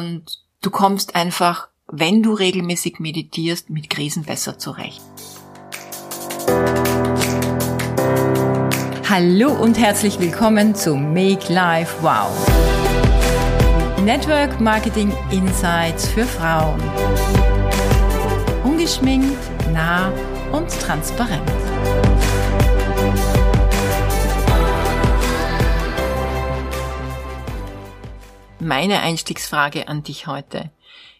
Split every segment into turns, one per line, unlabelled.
und du kommst einfach, wenn du regelmäßig meditierst, mit Krisen besser zurecht. Hallo und herzlich willkommen zu Make Life Wow. Network Marketing Insights für Frauen. Ungeschminkt, nah und transparent. Meine Einstiegsfrage an dich heute.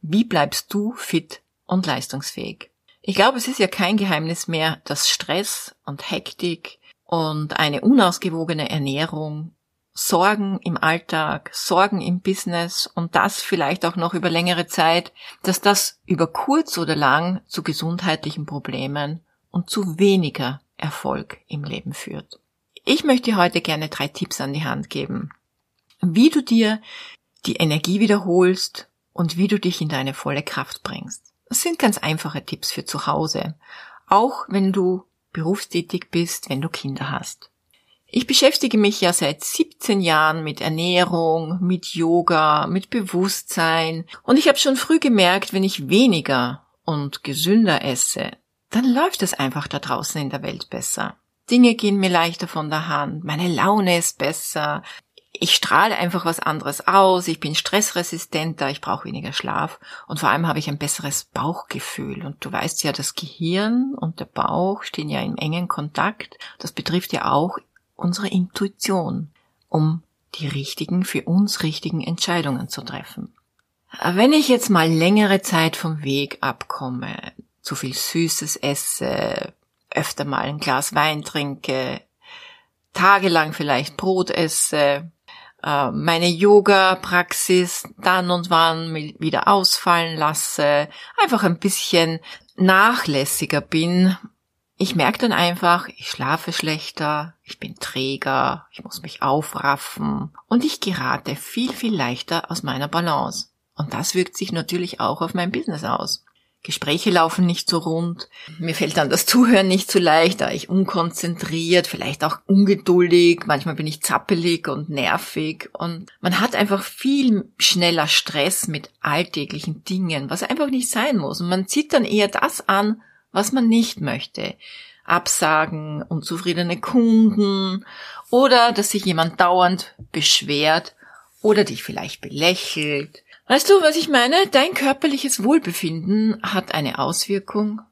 Wie bleibst du fit und leistungsfähig? Ich glaube, es ist ja kein Geheimnis mehr, dass Stress und Hektik und eine unausgewogene Ernährung, Sorgen im Alltag, Sorgen im Business und das vielleicht auch noch über längere Zeit, dass das über kurz oder lang zu gesundheitlichen Problemen und zu weniger Erfolg im Leben führt. Ich möchte heute gerne drei Tipps an die Hand geben, wie du dir die Energie wiederholst und wie du dich in deine volle Kraft bringst. Das sind ganz einfache Tipps für zu Hause, auch wenn du berufstätig bist, wenn du Kinder hast. Ich beschäftige mich ja seit 17 Jahren mit Ernährung, mit Yoga, mit Bewusstsein und ich habe schon früh gemerkt, wenn ich weniger und gesünder esse, dann läuft es einfach da draußen in der Welt besser. Dinge gehen mir leichter von der Hand, meine Laune ist besser, ich strahle einfach was anderes aus, ich bin stressresistenter, ich brauche weniger Schlaf und vor allem habe ich ein besseres Bauchgefühl. Und du weißt ja, das Gehirn und der Bauch stehen ja im engen Kontakt. Das betrifft ja auch unsere Intuition, um die richtigen, für uns richtigen Entscheidungen zu treffen. Wenn ich jetzt mal längere Zeit vom Weg abkomme, zu viel Süßes esse, öfter mal ein Glas Wein trinke, tagelang vielleicht Brot esse, äh, meine Yoga-Praxis dann und wann wieder ausfallen lasse, einfach ein bisschen nachlässiger bin. Ich merke dann einfach, ich schlafe schlechter, ich bin träger, ich muss mich aufraffen und ich gerate viel, viel leichter aus meiner Balance. Und das wirkt sich natürlich auch auf mein Business aus. Gespräche laufen nicht so rund. Mir fällt dann das Zuhören nicht so leicht, da ich unkonzentriert, vielleicht auch ungeduldig, manchmal bin ich zappelig und nervig und man hat einfach viel schneller Stress mit alltäglichen Dingen, was einfach nicht sein muss. Und man zieht dann eher das an, was man nicht möchte. Absagen, unzufriedene Kunden oder dass sich jemand dauernd beschwert oder dich vielleicht belächelt Weißt du, was ich meine? Dein körperliches Wohlbefinden hat eine Auswirkung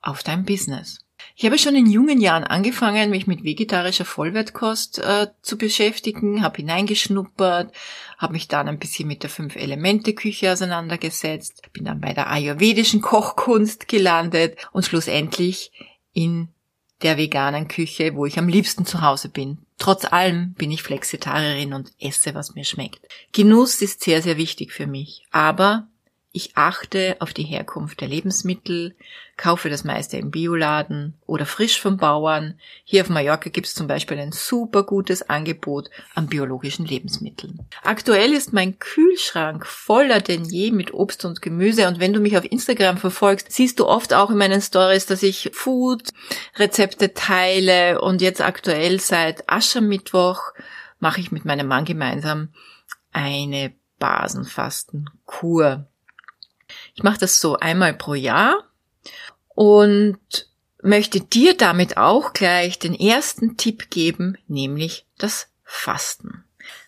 auf dein Business. Ich habe schon in jungen Jahren angefangen, mich mit vegetarischer Vollwertkost äh, zu beschäftigen, habe hineingeschnuppert, habe mich dann ein bisschen mit der Fünf-Elemente-Küche auseinandergesetzt, bin dann bei der ayurvedischen Kochkunst gelandet und schlussendlich in der veganen Küche, wo ich am liebsten zu Hause bin. Trotz allem bin ich Flexitarierin und esse, was mir schmeckt. Genuss ist sehr, sehr wichtig für mich. Aber ich achte auf die Herkunft der Lebensmittel, kaufe das meiste im Bioladen oder frisch vom Bauern. Hier auf Mallorca gibt es zum Beispiel ein super gutes Angebot an biologischen Lebensmitteln. Aktuell ist mein Kühlschrank voller denn je mit Obst und Gemüse und wenn du mich auf Instagram verfolgst, siehst du oft auch in meinen Stories, dass ich Food-Rezepte teile und jetzt aktuell seit Aschermittwoch mache ich mit meinem Mann gemeinsam eine Basenfastenkur. Ich mache das so einmal pro Jahr und möchte dir damit auch gleich den ersten Tipp geben, nämlich das Fasten.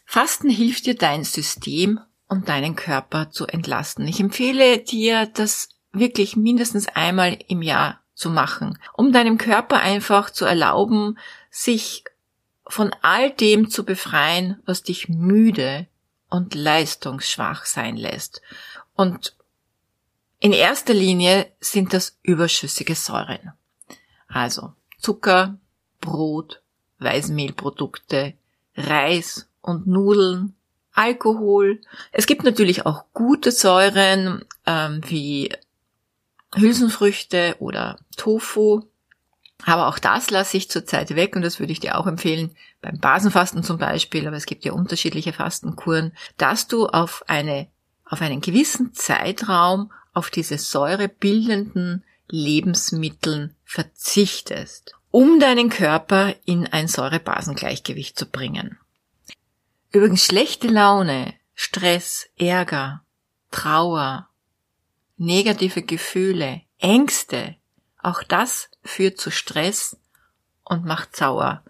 Fasten hilft dir dein System und deinen Körper zu entlasten. Ich empfehle dir, das wirklich mindestens einmal im Jahr zu machen, um deinem Körper einfach zu erlauben, sich von all dem zu befreien, was dich müde und leistungsschwach sein lässt. Und in erster Linie sind das überschüssige Säuren. Also Zucker, Brot, Weißmehlprodukte, Reis und Nudeln, Alkohol. Es gibt natürlich auch gute Säuren ähm, wie Hülsenfrüchte oder Tofu. Aber auch das lasse ich zurzeit weg und das würde ich dir auch empfehlen, beim Basenfasten zum Beispiel, aber es gibt ja unterschiedliche Fastenkuren, dass du auf eine, auf einen gewissen Zeitraum auf diese säurebildenden Lebensmitteln verzichtest, um deinen Körper in ein Säurebasengleichgewicht zu bringen. Übrigens schlechte Laune, Stress, Ärger Trauer, negative Gefühle, Ängste, auch das führt zu Stress und macht sauer.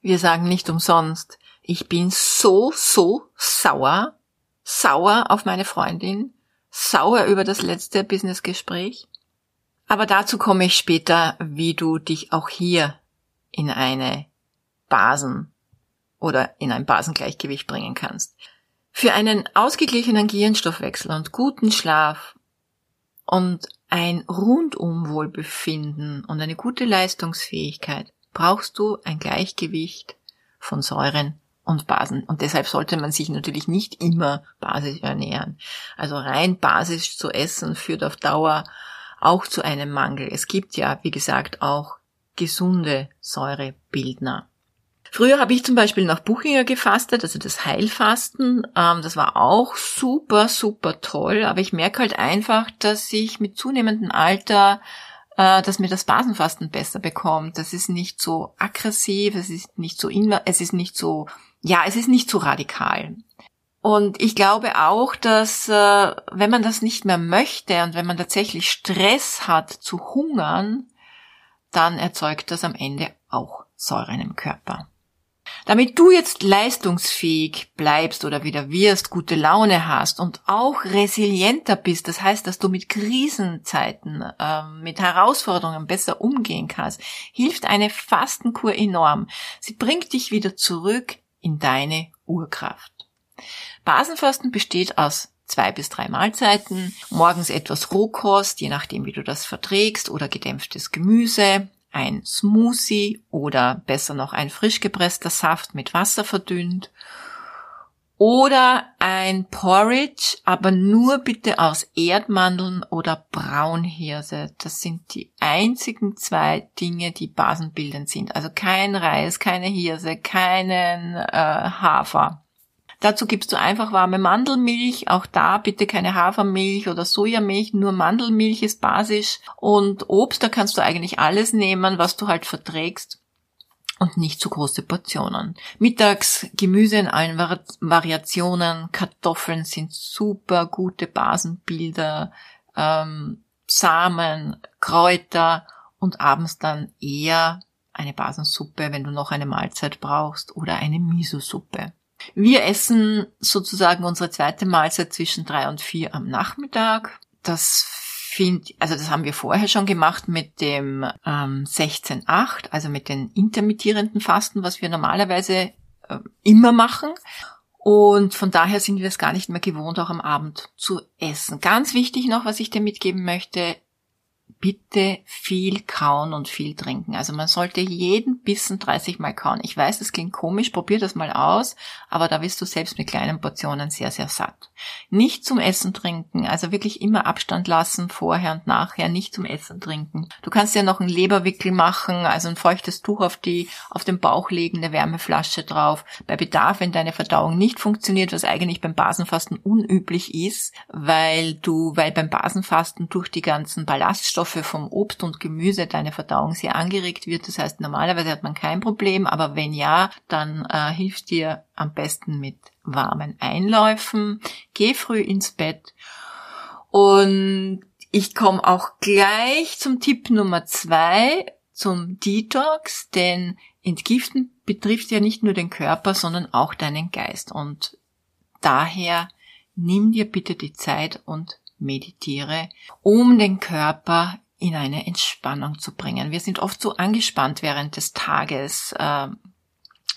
Wir sagen nicht umsonst, ich bin so, so sauer, sauer auf meine Freundin, sauer über das letzte Businessgespräch. Aber dazu komme ich später, wie du dich auch hier in eine Basen oder in ein Basengleichgewicht bringen kannst. Für einen ausgeglichenen Gehirnstoffwechsel und guten Schlaf und ein Rundumwohlbefinden und eine gute Leistungsfähigkeit brauchst du ein Gleichgewicht von Säuren und Basen. Und deshalb sollte man sich natürlich nicht immer basisch ernähren. Also rein basisch zu essen führt auf Dauer auch zu einem Mangel. Es gibt ja, wie gesagt, auch gesunde Säurebildner. Früher habe ich zum Beispiel nach Buchinger gefastet, also das Heilfasten. Ähm, das war auch super, super toll. Aber ich merke halt einfach, dass ich mit zunehmendem Alter, äh, dass mir das Basenfasten besser bekommt. Das ist nicht so aggressiv, es ist nicht so, es ist nicht so, ja, es ist nicht so radikal. Und ich glaube auch, dass äh, wenn man das nicht mehr möchte und wenn man tatsächlich Stress hat zu hungern, dann erzeugt das am Ende auch Säuren im Körper. Damit du jetzt leistungsfähig bleibst oder wieder wirst, gute Laune hast und auch resilienter bist, das heißt, dass du mit Krisenzeiten, äh, mit Herausforderungen besser umgehen kannst, hilft eine Fastenkur enorm. Sie bringt dich wieder zurück in deine Urkraft. Basenfasten besteht aus zwei bis drei Mahlzeiten, morgens etwas Rohkost, je nachdem wie du das verträgst, oder gedämpftes Gemüse, ein Smoothie oder besser noch ein frisch gepresster Saft mit Wasser verdünnt oder ein Porridge, aber nur bitte aus Erdmandeln oder Braunhirse. Das sind die einzigen zwei Dinge, die basenbildend sind. Also kein Reis, keine Hirse, keinen äh, Hafer. Dazu gibst du einfach warme Mandelmilch. Auch da bitte keine Hafermilch oder Sojamilch, nur Mandelmilch ist basisch. Und Obst, da kannst du eigentlich alles nehmen, was du halt verträgst und nicht zu große Portionen. Mittags Gemüse in allen Variationen, Kartoffeln sind super gute Basenbilder, ähm, Samen, Kräuter und abends dann eher eine Basensuppe, wenn du noch eine Mahlzeit brauchst oder eine Miso-Suppe. Wir essen sozusagen unsere zweite Mahlzeit zwischen drei und vier am Nachmittag. Das finde, also das haben wir vorher schon gemacht mit dem ähm, 16-8, also mit den intermittierenden Fasten, was wir normalerweise äh, immer machen. Und von daher sind wir es gar nicht mehr gewohnt, auch am Abend zu essen. Ganz wichtig noch, was ich dir mitgeben möchte, bitte viel kauen und viel trinken. Also man sollte jeden Bissen 30 Mal kauen. Ich weiß, das klingt komisch, probier das mal aus, aber da wirst du selbst mit kleinen Portionen sehr, sehr satt. Nicht zum Essen trinken, also wirklich immer Abstand lassen, vorher und nachher, nicht zum Essen trinken. Du kannst ja noch einen Leberwickel machen, also ein feuchtes Tuch auf die, auf den Bauch legen, eine Wärmeflasche drauf. Bei Bedarf, wenn deine Verdauung nicht funktioniert, was eigentlich beim Basenfasten unüblich ist, weil du, weil beim Basenfasten durch die ganzen Ballaststoffe Nährstoffe vom Obst und Gemüse deine Verdauung sehr angeregt wird. Das heißt, normalerweise hat man kein Problem, aber wenn ja, dann äh, hilft dir am besten mit warmen Einläufen. Geh früh ins Bett und ich komme auch gleich zum Tipp Nummer zwei, zum Detox, denn Entgiften betrifft ja nicht nur den Körper, sondern auch deinen Geist. Und daher nimm dir bitte die Zeit und meditiere, um den Körper in eine Entspannung zu bringen. Wir sind oft so angespannt während des Tages äh,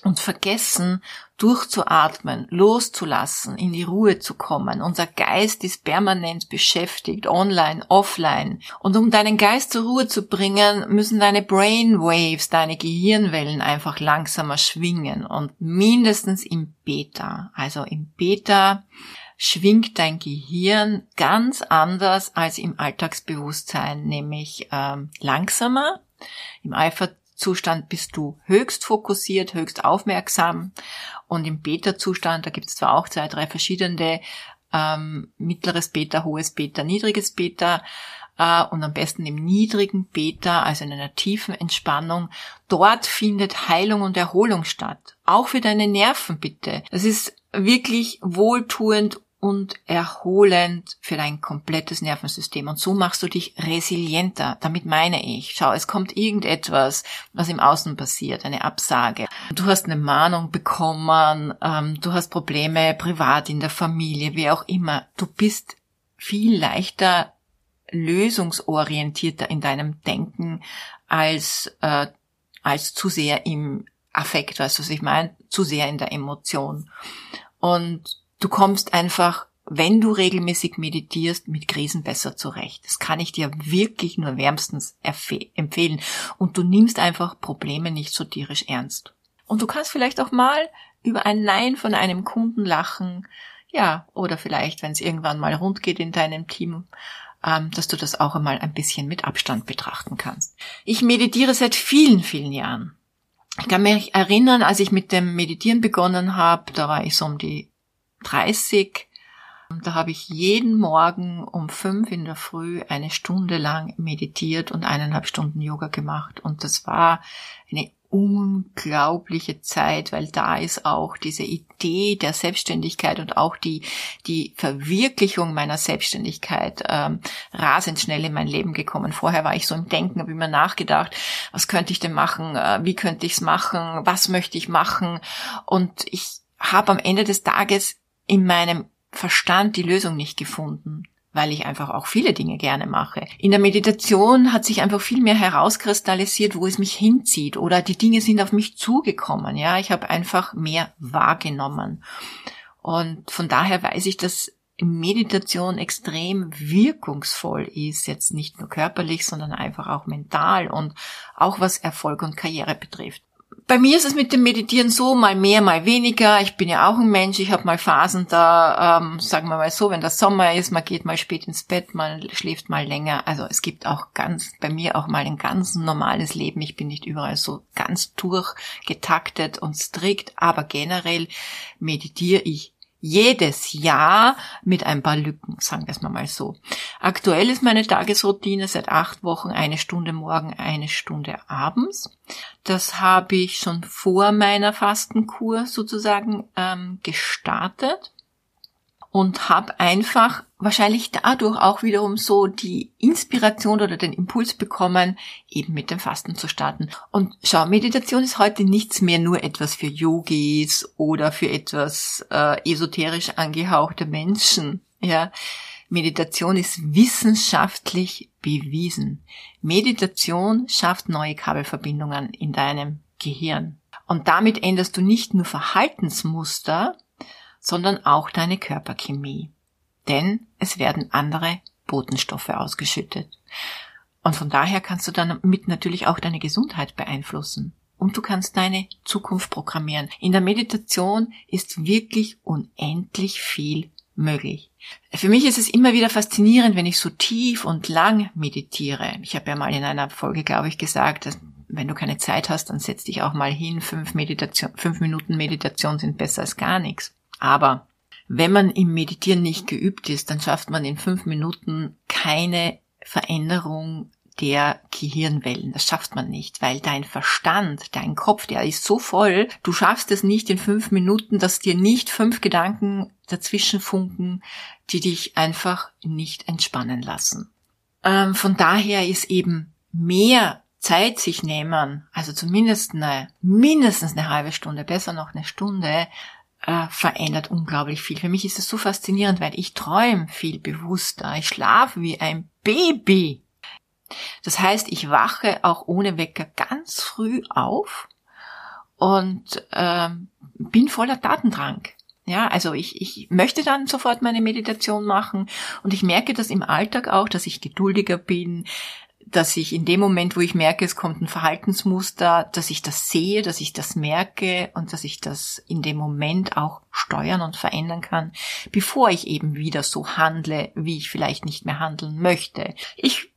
und vergessen durchzuatmen, loszulassen, in die Ruhe zu kommen. Unser Geist ist permanent beschäftigt, online, offline. Und um deinen Geist zur Ruhe zu bringen, müssen deine Brainwaves, deine Gehirnwellen einfach langsamer schwingen und mindestens im Beta. Also im Beta schwingt dein Gehirn ganz anders als im Alltagsbewusstsein, nämlich ähm, langsamer. Im Alpha-Zustand bist du höchst fokussiert, höchst aufmerksam und im Beta-Zustand, da gibt es zwar auch zwei, drei verschiedene, ähm, mittleres Beta, hohes Beta, niedriges Beta, äh, und am besten im niedrigen Beta, also in einer tiefen Entspannung. Dort findet Heilung und Erholung statt. Auch für deine Nerven bitte. Das ist wirklich wohltuend und erholend für dein komplettes Nervensystem. Und so machst du dich resilienter. Damit meine ich, schau, es kommt irgendetwas, was im Außen passiert, eine Absage. Du hast eine Mahnung bekommen, ähm, du hast Probleme privat in der Familie, wie auch immer. Du bist viel leichter lösungsorientierter in deinem Denken als, äh, als zu sehr im Affekt, weißt du, was ich meine? Zu sehr in der Emotion. Und du kommst einfach, wenn du regelmäßig meditierst, mit Krisen besser zurecht. Das kann ich dir wirklich nur wärmstens empfehlen. Und du nimmst einfach Probleme nicht so tierisch ernst. Und du kannst vielleicht auch mal über ein Nein von einem Kunden lachen. Ja, oder vielleicht, wenn es irgendwann mal rund geht in deinem Team, ähm, dass du das auch einmal ein bisschen mit Abstand betrachten kannst. Ich meditiere seit vielen, vielen Jahren. Ich kann mich erinnern, als ich mit dem Meditieren begonnen habe, da war ich so um die 30. Da habe ich jeden Morgen um fünf in der Früh eine Stunde lang meditiert und eineinhalb Stunden Yoga gemacht. Und das war eine unglaubliche Zeit, weil da ist auch diese Idee der Selbstständigkeit und auch die, die Verwirklichung meiner Selbstständigkeit ähm, rasend schnell in mein Leben gekommen. Vorher war ich so im Denken, habe immer nachgedacht, was könnte ich denn machen, äh, wie könnte ich es machen, was möchte ich machen. Und ich habe am Ende des Tages in meinem Verstand die Lösung nicht gefunden weil ich einfach auch viele Dinge gerne mache. In der Meditation hat sich einfach viel mehr herauskristallisiert, wo es mich hinzieht oder die Dinge sind auf mich zugekommen. Ja, ich habe einfach mehr wahrgenommen. Und von daher weiß ich, dass Meditation extrem wirkungsvoll ist, jetzt nicht nur körperlich, sondern einfach auch mental und auch was Erfolg und Karriere betrifft bei mir ist es mit dem Meditieren so, mal mehr, mal weniger. Ich bin ja auch ein Mensch, ich habe mal Phasen da, ähm, sagen wir mal so, wenn das Sommer ist, man geht mal spät ins Bett, man schläft mal länger. Also es gibt auch ganz, bei mir auch mal ein ganz normales Leben. Ich bin nicht überall so ganz durchgetaktet und strikt, aber generell meditiere ich jedes Jahr mit ein paar Lücken, sagen wir es mal so. Aktuell ist meine Tagesroutine seit acht Wochen eine Stunde morgen, eine Stunde abends. Das habe ich schon vor meiner Fastenkur sozusagen ähm, gestartet und habe einfach wahrscheinlich dadurch auch wiederum so die Inspiration oder den Impuls bekommen, eben mit dem Fasten zu starten. Und schau, Meditation ist heute nichts mehr nur etwas für Yogis oder für etwas äh, esoterisch angehauchte Menschen. Ja, Meditation ist wissenschaftlich bewiesen. Meditation schafft neue Kabelverbindungen in deinem Gehirn. Und damit änderst du nicht nur Verhaltensmuster, sondern auch deine Körperchemie. Denn es werden andere Botenstoffe ausgeschüttet. Und von daher kannst du damit natürlich auch deine Gesundheit beeinflussen. Und du kannst deine Zukunft programmieren. In der Meditation ist wirklich unendlich viel möglich. Für mich ist es immer wieder faszinierend, wenn ich so tief und lang meditiere. Ich habe ja mal in einer Folge, glaube ich, gesagt, dass wenn du keine Zeit hast, dann setz dich auch mal hin. Fünf, Meditation, fünf Minuten Meditation sind besser als gar nichts. Aber wenn man im Meditieren nicht geübt ist, dann schafft man in fünf Minuten keine Veränderung der Gehirnwellen. Das schafft man nicht, weil dein Verstand, dein Kopf, der ist so voll, du schaffst es nicht in fünf Minuten, dass dir nicht fünf Gedanken dazwischen funken, die dich einfach nicht entspannen lassen. Ähm, von daher ist eben mehr Zeit sich nehmen, also zumindest eine, mindestens eine halbe Stunde, besser noch eine Stunde, äh, verändert unglaublich viel. Für mich ist es so faszinierend, weil ich träume viel bewusster. Ich schlafe wie ein Baby. Das heißt, ich wache auch ohne Wecker ganz früh auf und ähm, bin voller Datendrang. Ja, also ich, ich möchte dann sofort meine Meditation machen und ich merke das im Alltag auch, dass ich geduldiger bin, dass ich in dem Moment, wo ich merke, es kommt ein Verhaltensmuster, dass ich das sehe, dass ich das merke und dass ich das in dem Moment auch steuern und verändern kann, bevor ich eben wieder so handle, wie ich vielleicht nicht mehr handeln möchte. Ich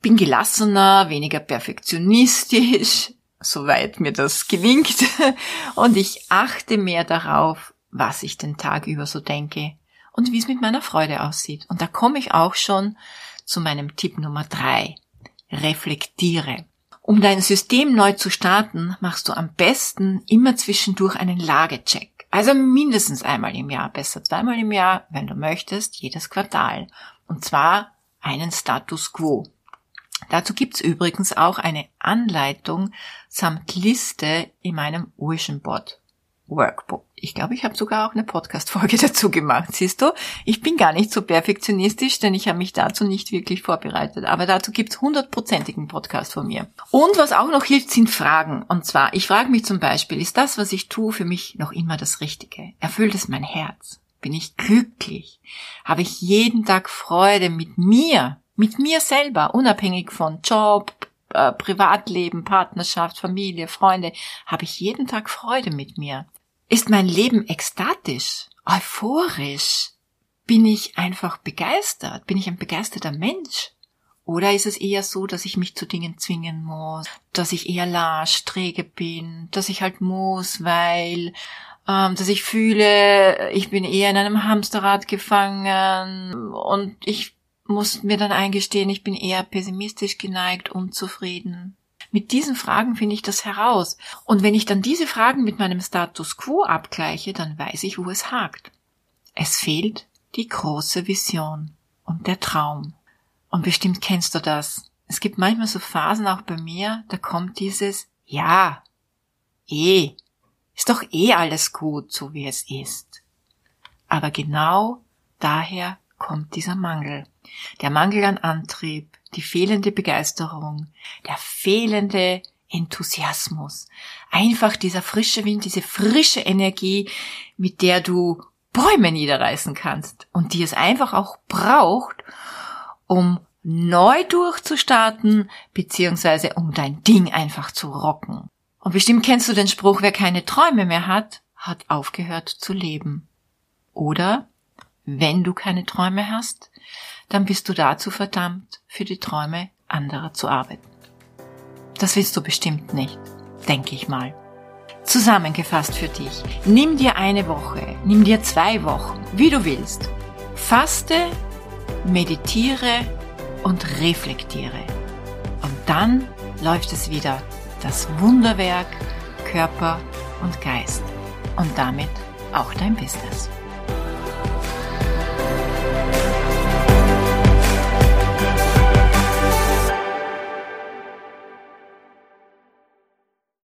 bin gelassener, weniger perfektionistisch, soweit mir das gelingt, und ich achte mehr darauf, was ich den Tag über so denke und wie es mit meiner Freude aussieht. Und da komme ich auch schon zu meinem Tipp Nummer drei reflektiere. Um dein System neu zu starten, machst du am besten immer zwischendurch einen Lagecheck. Also mindestens einmal im Jahr, besser zweimal im Jahr, wenn du möchtest, jedes Quartal. Und zwar einen Status quo. Dazu gibt's übrigens auch eine Anleitung samt Liste in meinem Vision Board Workbook. Ich glaube, ich habe sogar auch eine Podcast-Folge dazu gemacht. Siehst du, ich bin gar nicht so perfektionistisch, denn ich habe mich dazu nicht wirklich vorbereitet. Aber dazu gibt's hundertprozentigen Podcast von mir. Und was auch noch hilft, sind Fragen. Und zwar, ich frage mich zum Beispiel, ist das, was ich tue, für mich noch immer das Richtige? Erfüllt es mein Herz? Bin ich glücklich? Habe ich jeden Tag Freude mit mir? Mit mir selber, unabhängig von Job, äh, Privatleben, Partnerschaft, Familie, Freunde, habe ich jeden Tag Freude mit mir. Ist mein Leben ekstatisch, euphorisch? Bin ich einfach begeistert? Bin ich ein begeisterter Mensch? Oder ist es eher so, dass ich mich zu Dingen zwingen muss, dass ich eher lasch, träge bin, dass ich halt muss, weil, ähm, dass ich fühle, ich bin eher in einem Hamsterrad gefangen und ich muss mir dann eingestehen, ich bin eher pessimistisch geneigt, unzufrieden. Mit diesen Fragen finde ich das heraus. Und wenn ich dann diese Fragen mit meinem Status quo abgleiche, dann weiß ich, wo es hakt. Es fehlt die große Vision und der Traum. Und bestimmt kennst du das. Es gibt manchmal so Phasen auch bei mir, da kommt dieses Ja, eh, ist doch eh alles gut, so wie es ist. Aber genau daher kommt dieser Mangel. Der Mangel an Antrieb, die fehlende Begeisterung, der fehlende Enthusiasmus. Einfach dieser frische Wind, diese frische Energie, mit der du Bäume niederreißen kannst und die es einfach auch braucht, um neu durchzustarten, beziehungsweise um dein Ding einfach zu rocken. Und bestimmt kennst du den Spruch, wer keine Träume mehr hat, hat aufgehört zu leben. Oder, wenn du keine Träume hast, dann bist du dazu verdammt, für die Träume anderer zu arbeiten. Das willst du bestimmt nicht, denke ich mal. Zusammengefasst für dich. Nimm dir eine Woche, nimm dir zwei Wochen, wie du willst. Faste, meditiere und reflektiere. Und dann läuft es wieder das Wunderwerk Körper und Geist und damit auch dein Business.